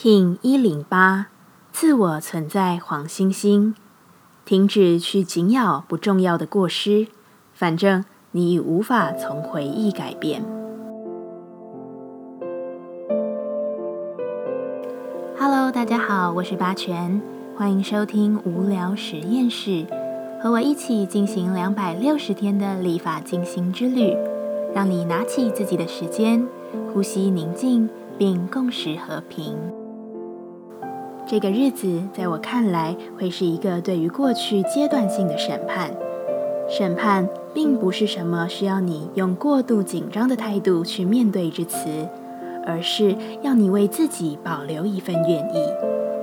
King 一零八，自我存在黄星星，停止去紧咬不重要的过失，反正你已无法从回忆改变。Hello，大家好，我是八全，欢迎收听无聊实验室，和我一起进行两百六十天的立法进行之旅，让你拿起自己的时间，呼吸宁静，并共识和平。这个日子在我看来会是一个对于过去阶段性的审判。审判并不是什么需要你用过度紧张的态度去面对之词，而是要你为自己保留一份愿意，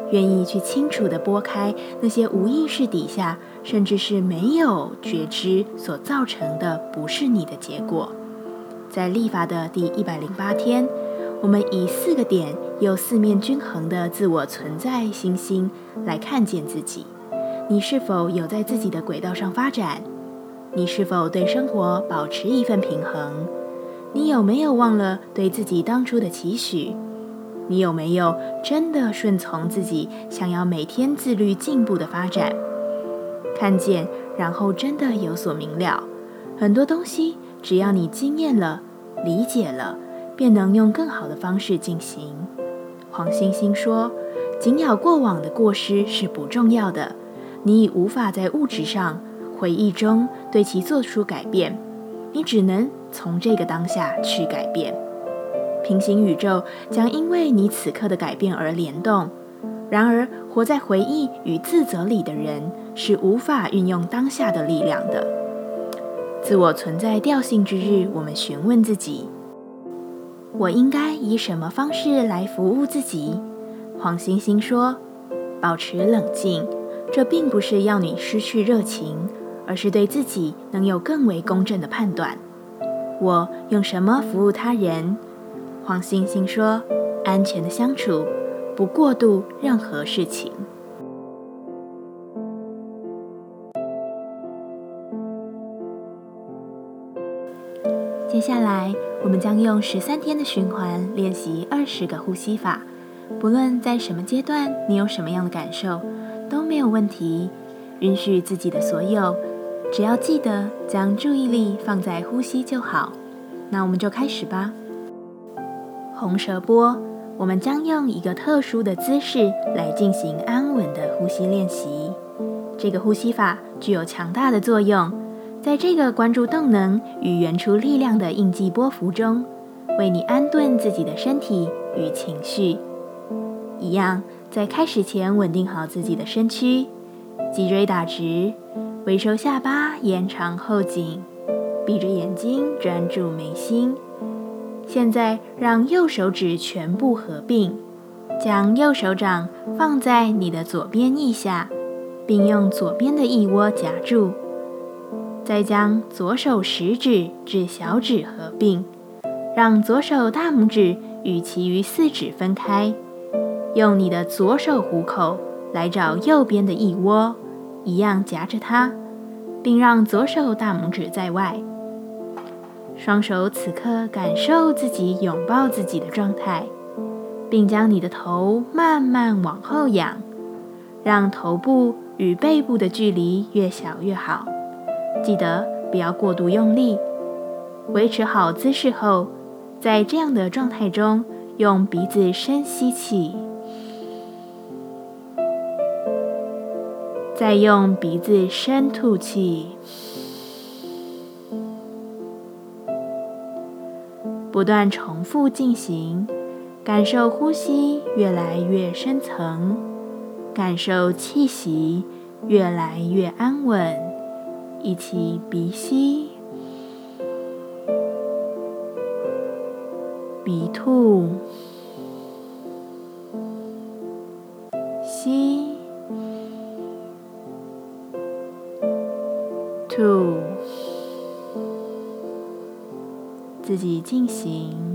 愿意去清楚地拨开那些无意识底下，甚至是没有觉知所造成的不是你的结果。在立法的第一百零八天。我们以四个点，有四面均衡的自我存在星星来看见自己。你是否有在自己的轨道上发展？你是否对生活保持一份平衡？你有没有忘了对自己当初的期许？你有没有真的顺从自己想要每天自律进步的发展？看见，然后真的有所明了。很多东西，只要你经验了、理解了。便能用更好的方式进行。黄星星说：“紧咬过往的过失是不重要的，你已无法在物质上、回忆中对其做出改变，你只能从这个当下去改变。平行宇宙将因为你此刻的改变而联动。然而，活在回忆与自责里的人是无法运用当下的力量的。自我存在调性之日，我们询问自己。”我应该以什么方式来服务自己？黄星星说：“保持冷静，这并不是要你失去热情，而是对自己能有更为公正的判断。我用什么服务他人？”黄星星说：“安全的相处，不过度任何事情。”接下来，我们将用十三天的循环练习二十个呼吸法。不论在什么阶段，你有什么样的感受，都没有问题。允许自己的所有，只要记得将注意力放在呼吸就好。那我们就开始吧。红舌波，我们将用一个特殊的姿势来进行安稳的呼吸练习。这个呼吸法具有强大的作用。在这个关注动能与原初力量的印记波幅中，为你安顿自己的身体与情绪。一样，在开始前稳定好自己的身躯，脊椎打直，微收下巴，延长后颈，闭着眼睛专注眉心。现在，让右手指全部合并，将右手掌放在你的左边腋下，并用左边的腋窝夹住。再将左手食指至小指合并，让左手大拇指与其余四指分开。用你的左手虎口来找右边的腋窝，一样夹着它，并让左手大拇指在外。双手此刻感受自己拥抱自己的状态，并将你的头慢慢往后仰，让头部与背部的距离越小越好。记得不要过度用力，维持好姿势后，在这样的状态中，用鼻子深吸气，再用鼻子深吐气，不断重复进行，感受呼吸越来越深层，感受气息越来越安稳。一起鼻吸，鼻吐，吸，吐，自己进行。